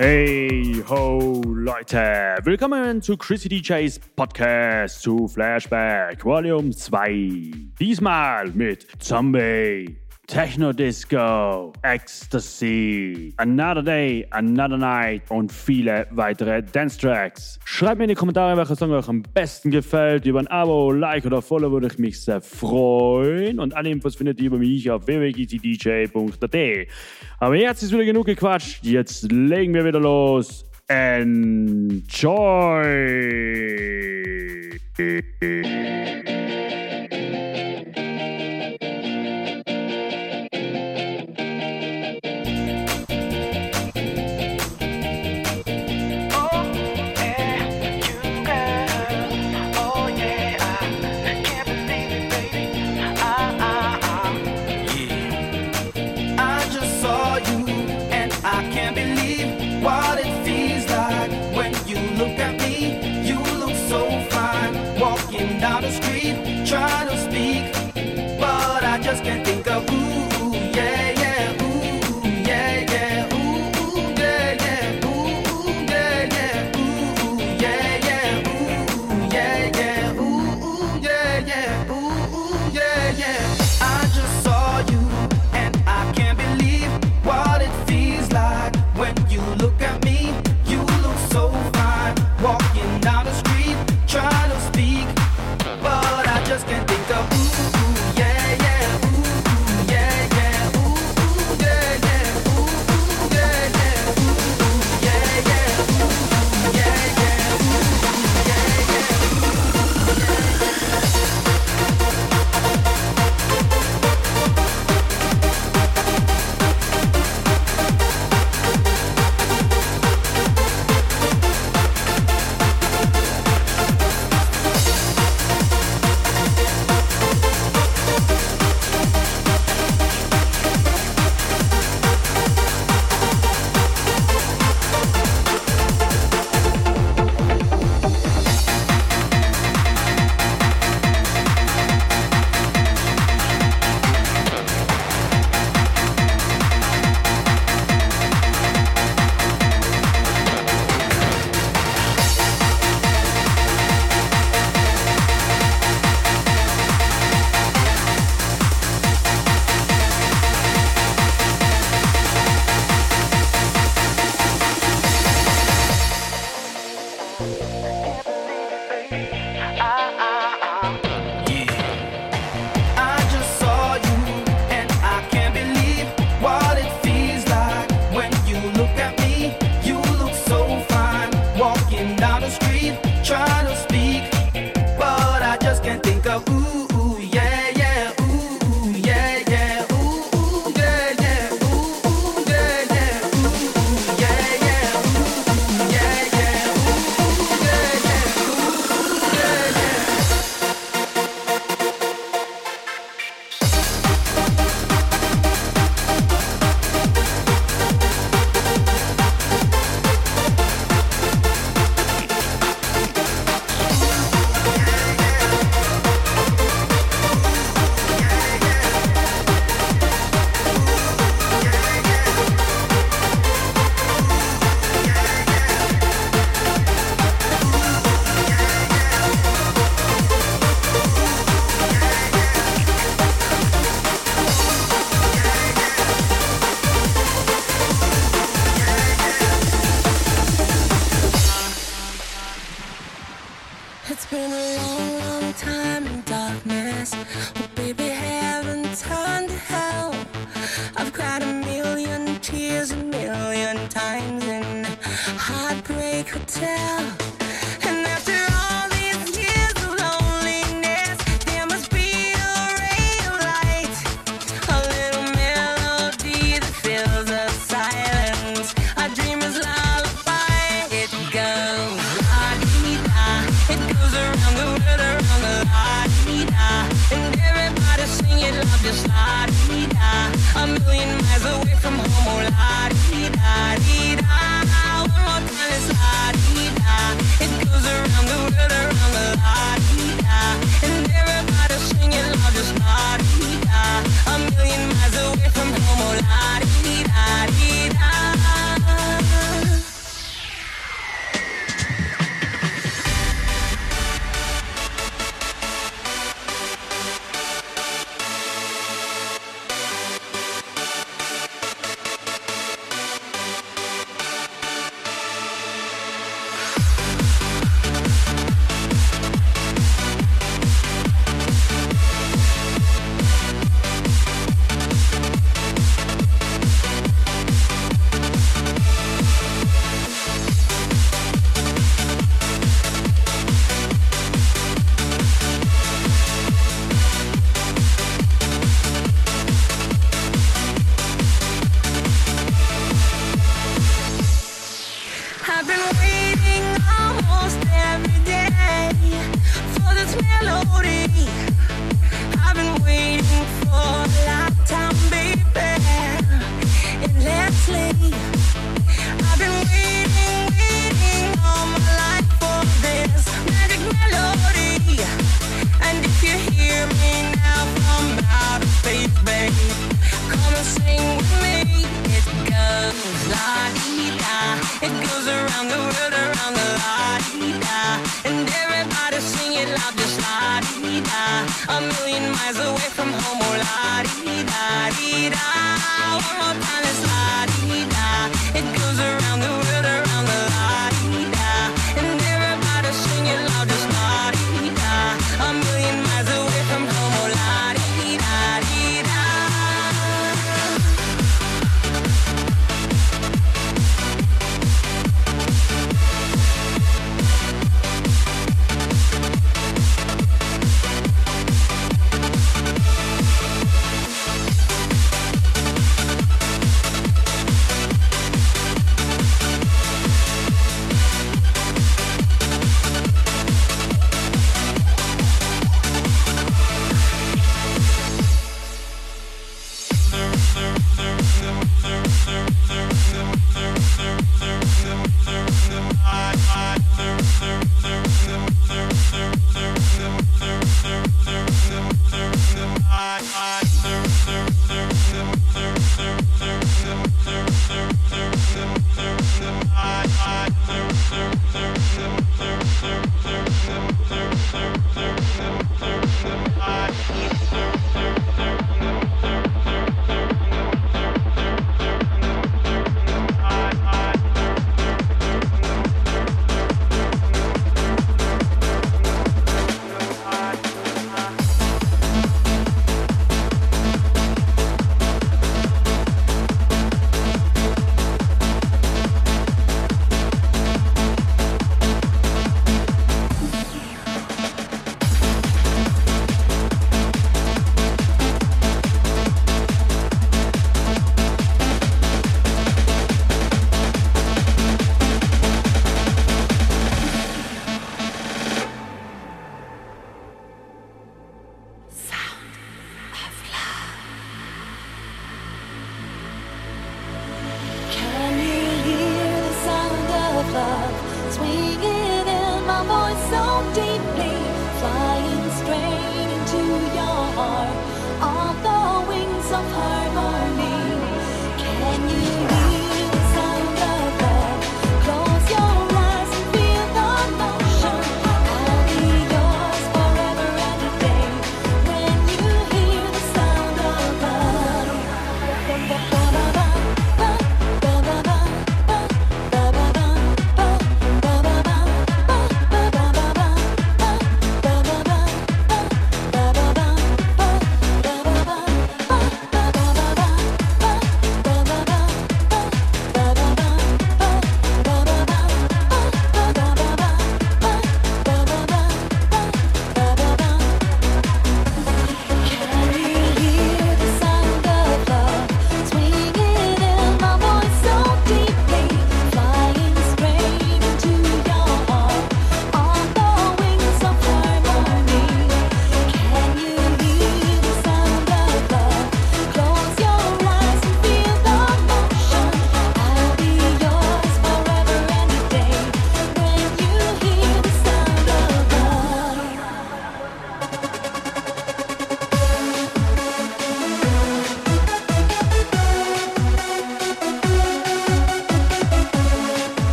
Hey ho Leute, willkommen zu Chrissy DJs Podcast zu Flashback Volume 2. Diesmal mit Zombie Techno Disco, Ecstasy, Another Day, Another Night und viele weitere Dance Tracks. Schreibt mir in die Kommentare, welcher Song euch am besten gefällt. Über ein Abo, Like oder Follow würde ich mich sehr freuen. Und alle Infos findet ihr über mich auf www.gcdj.at. Aber jetzt ist wieder genug gequatscht. Jetzt legen wir wieder los. Enjoy!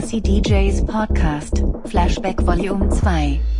Fantasy DJs Podcast, Flashback Volume 2.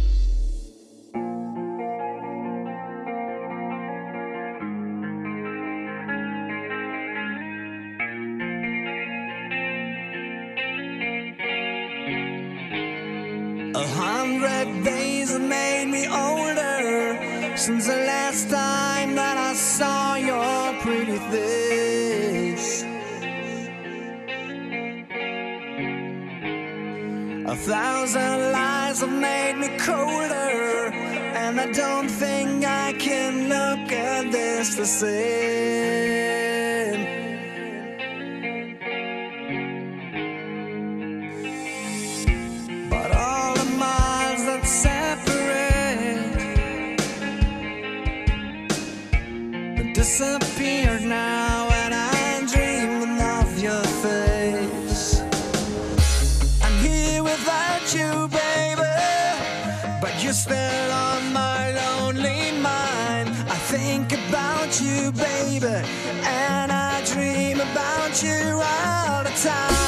colder, and I don't think I can look at this the same. You all the time.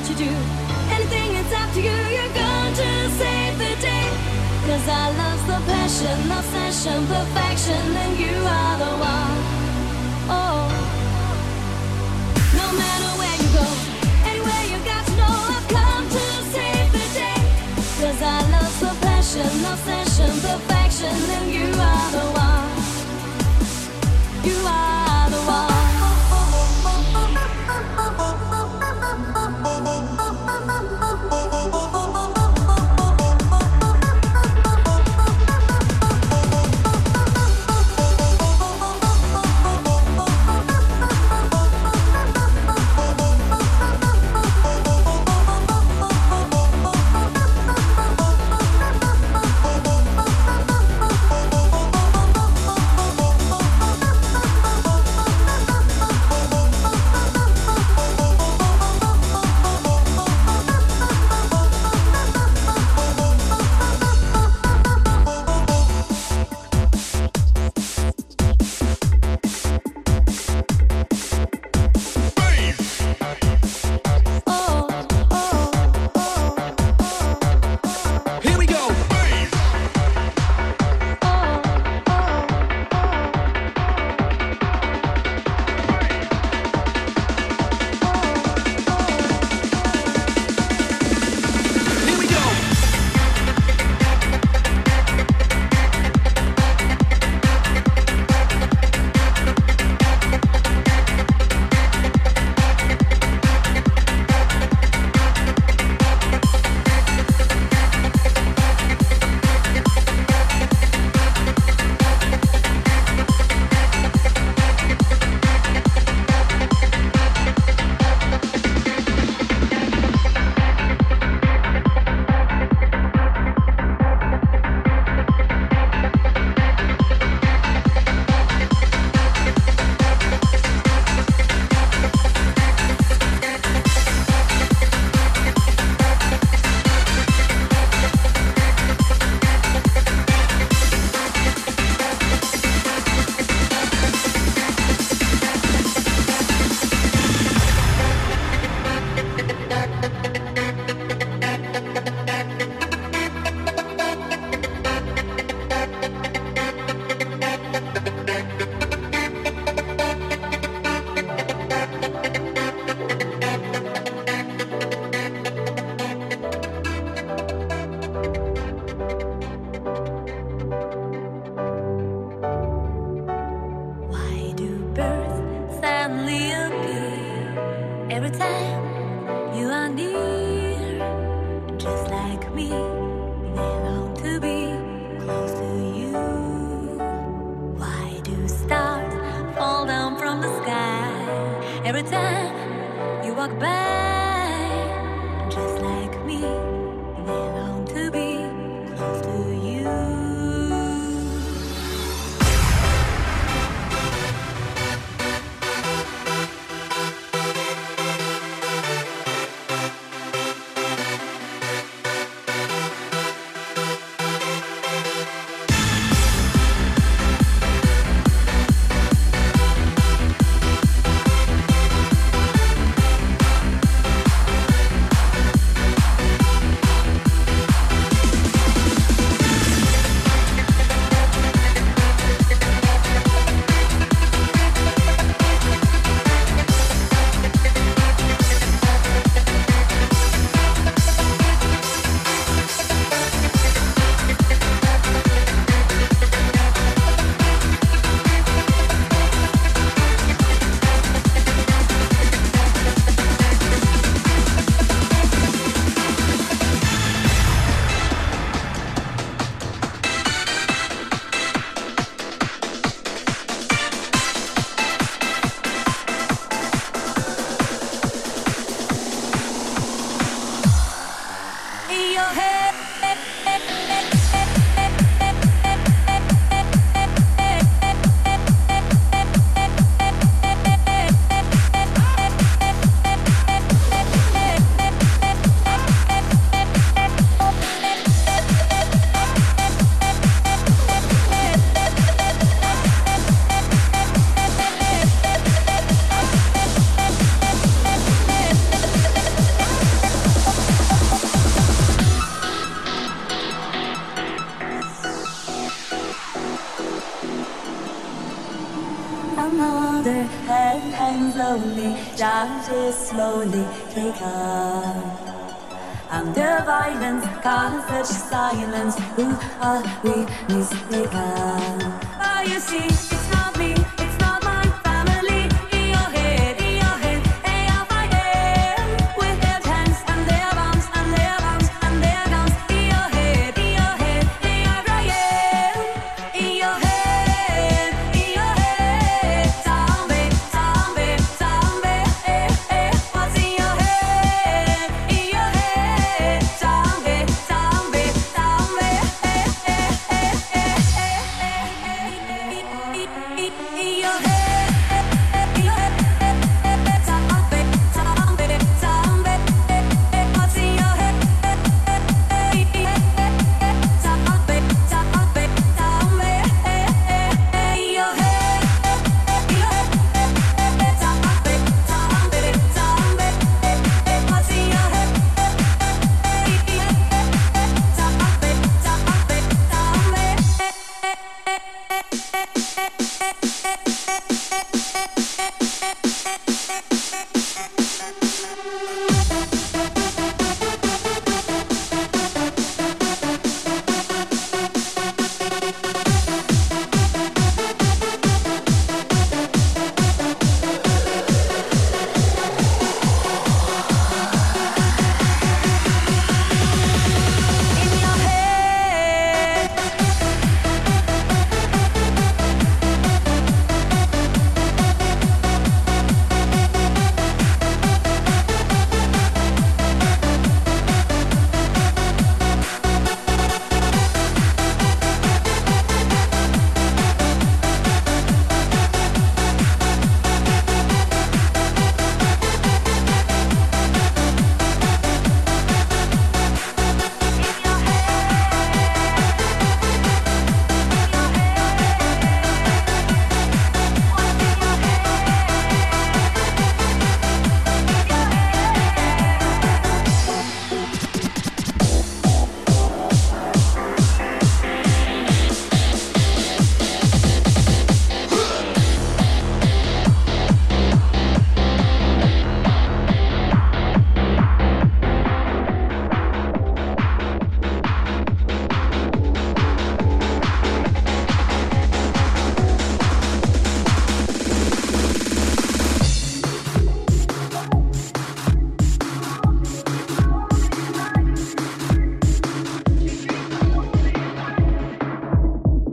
What you do, anything it's up to you, you're going to save the day. Cause I love the passion, obsession, perfection, and you are the one. Oh. No matter where you go, anywhere you got to know, I've come to save the day. Cause I love the passion, obsession, perfection, and you are the one. slowly take off. Under violence, caught in such silence, who are we mistaken? Oh, you see.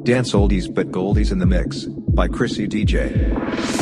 Dance oldies but goldies in the mix by Chrissy DJ.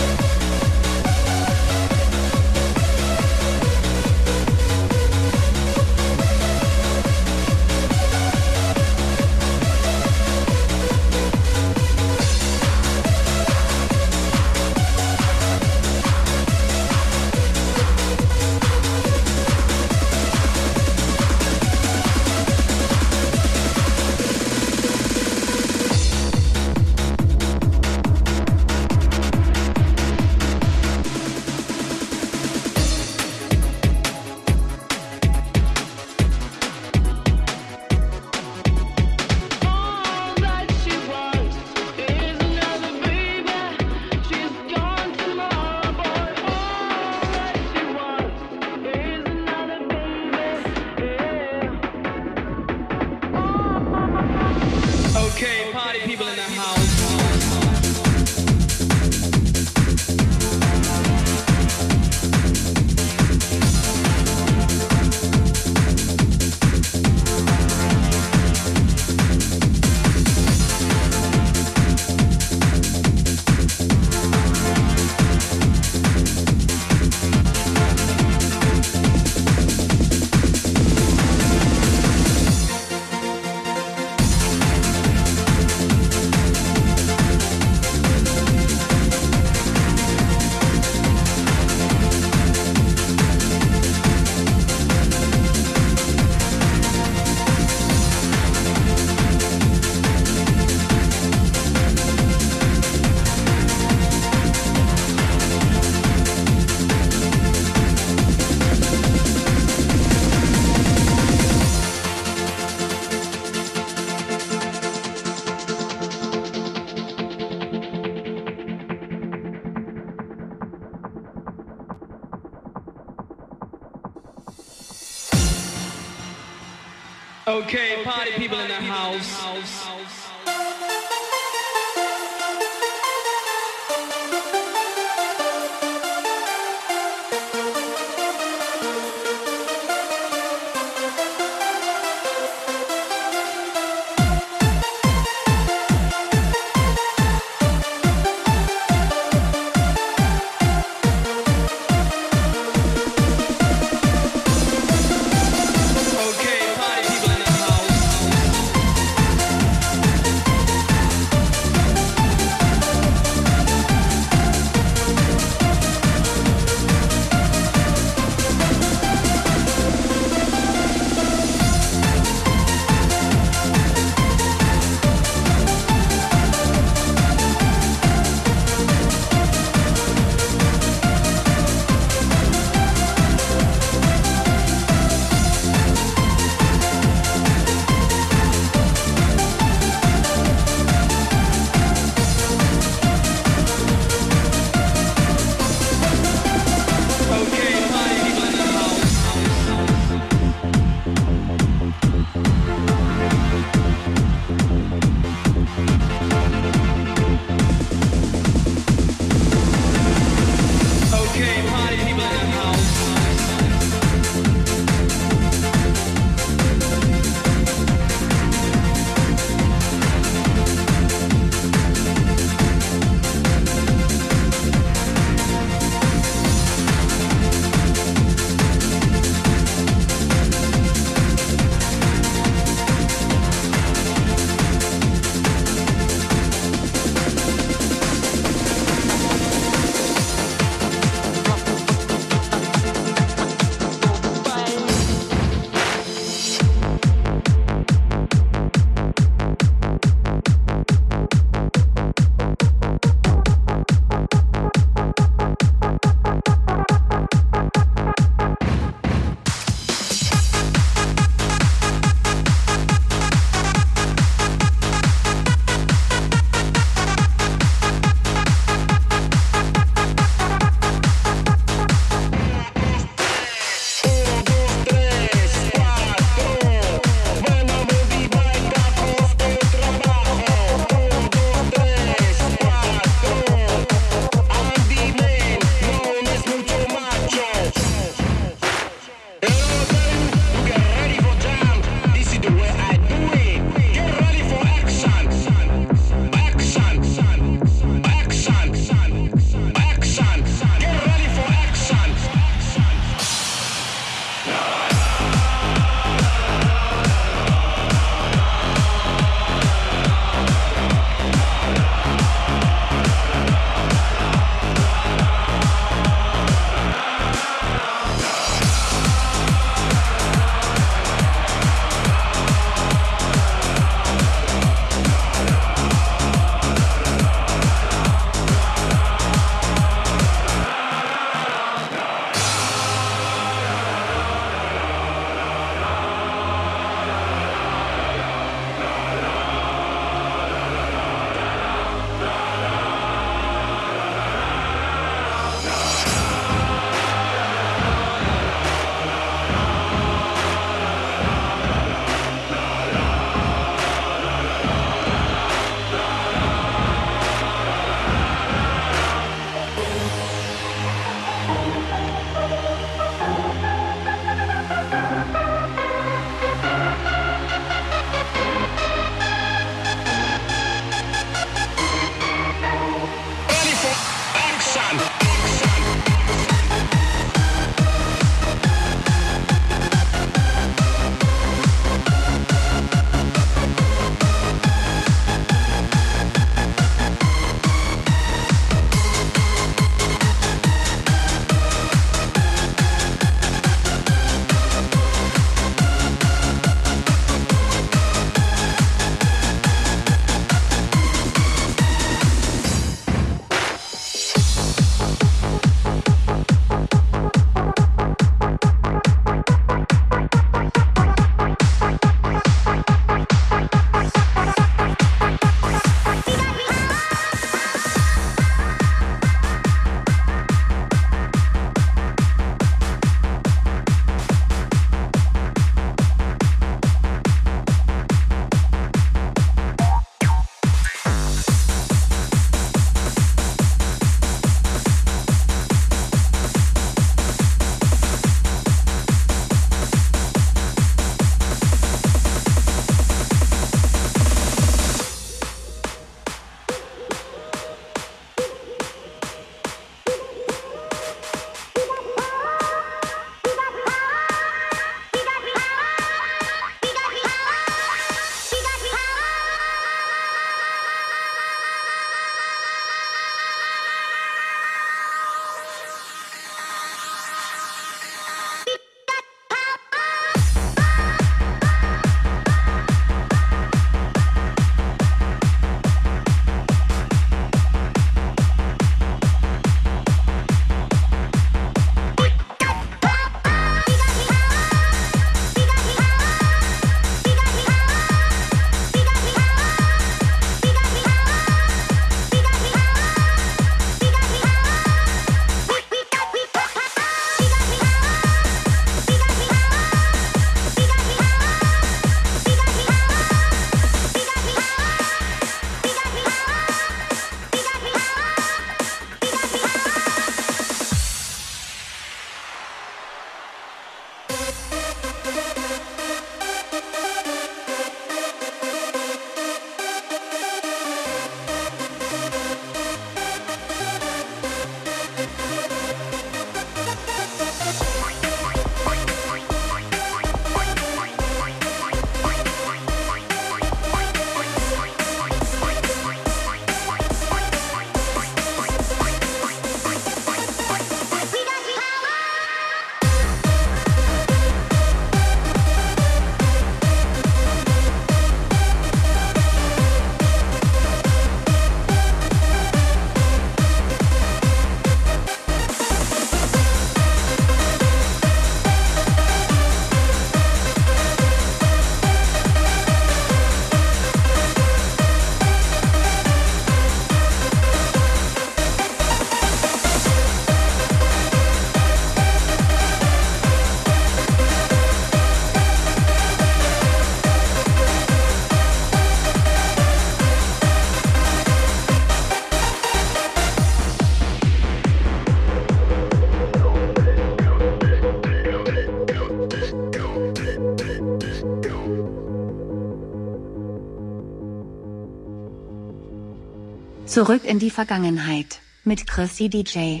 Zurück in die Vergangenheit mit Chrissy DJ.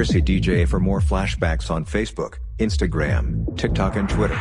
Chrissy DJ for more flashbacks on Facebook, Instagram, TikTok and Twitter.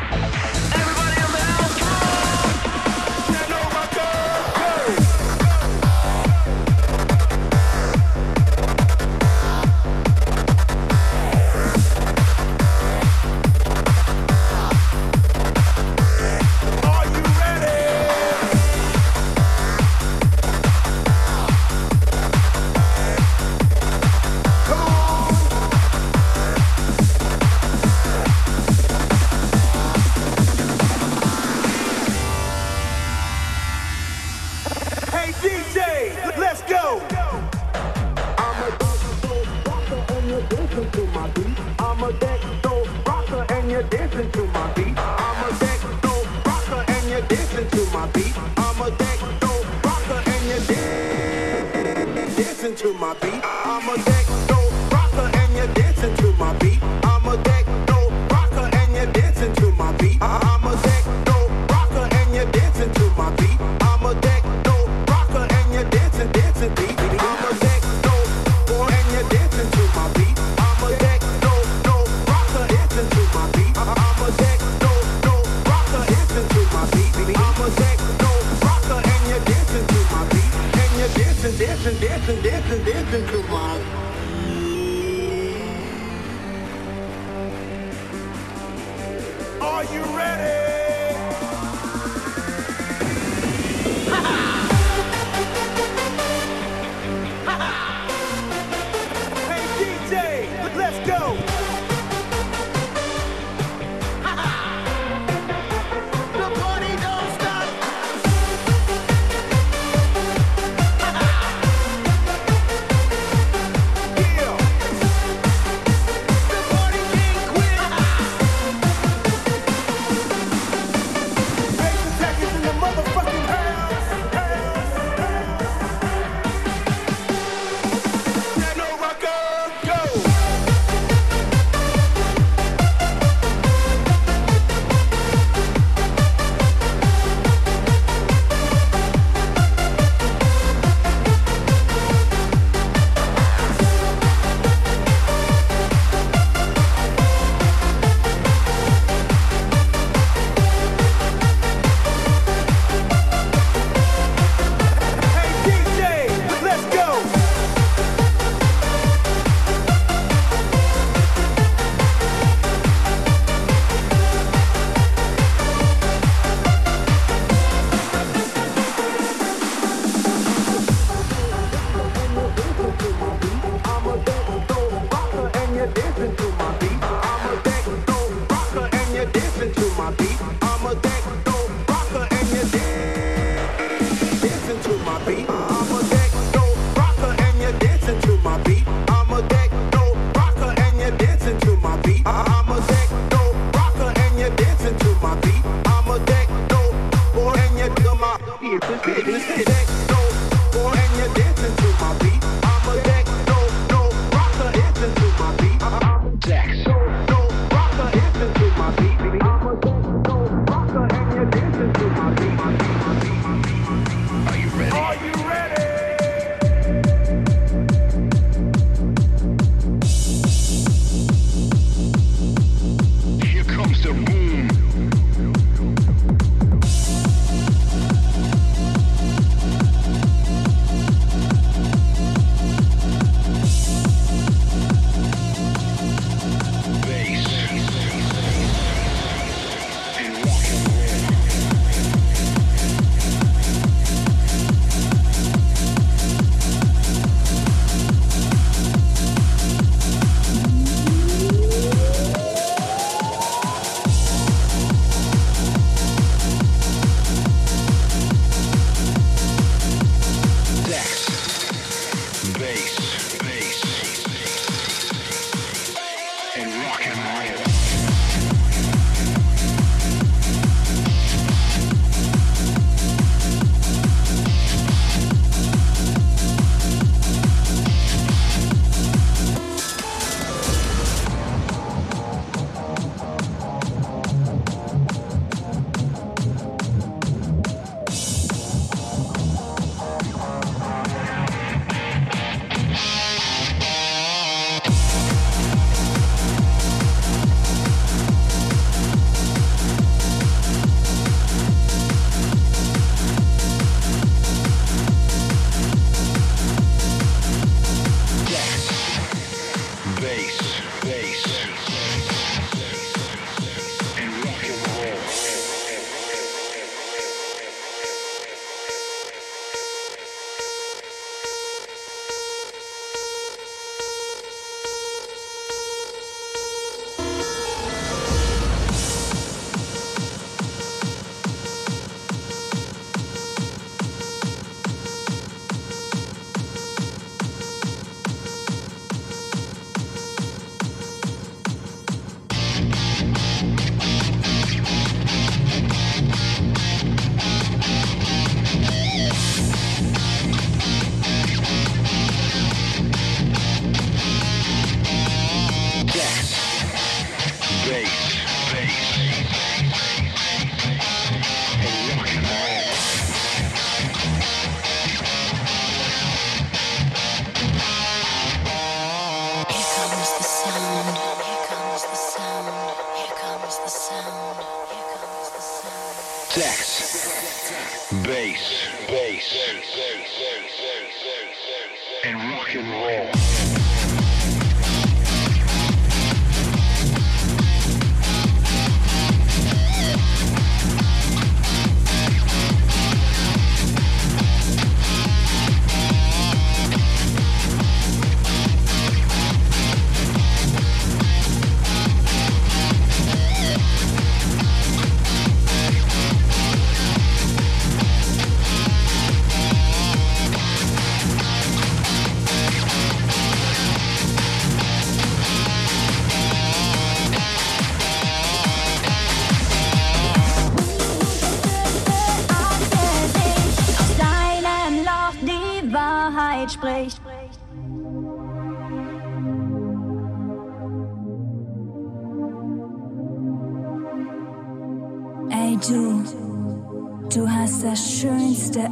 Fucking riot.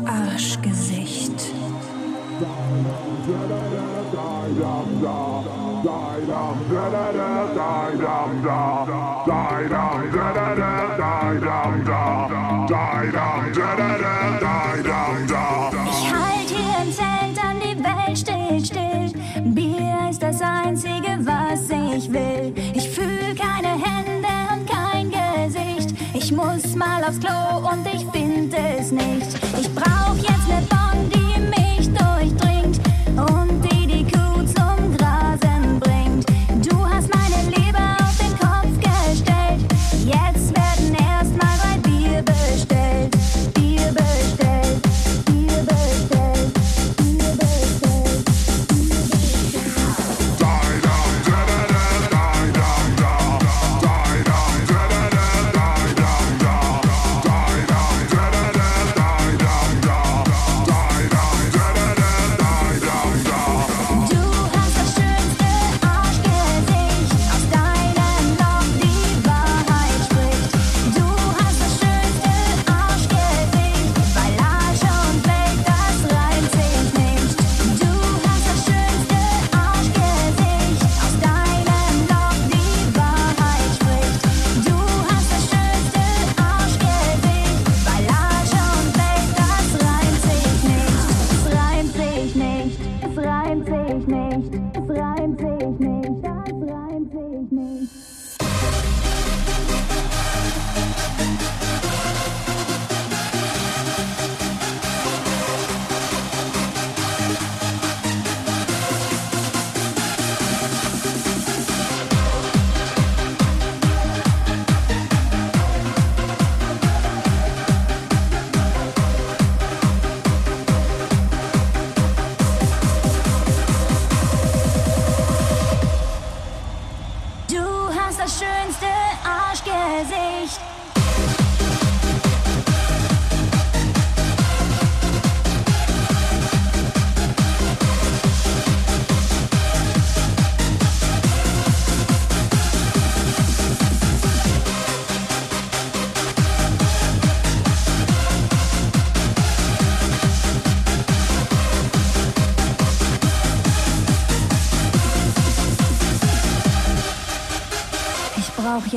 Ash.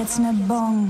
Jetzt ne Bon.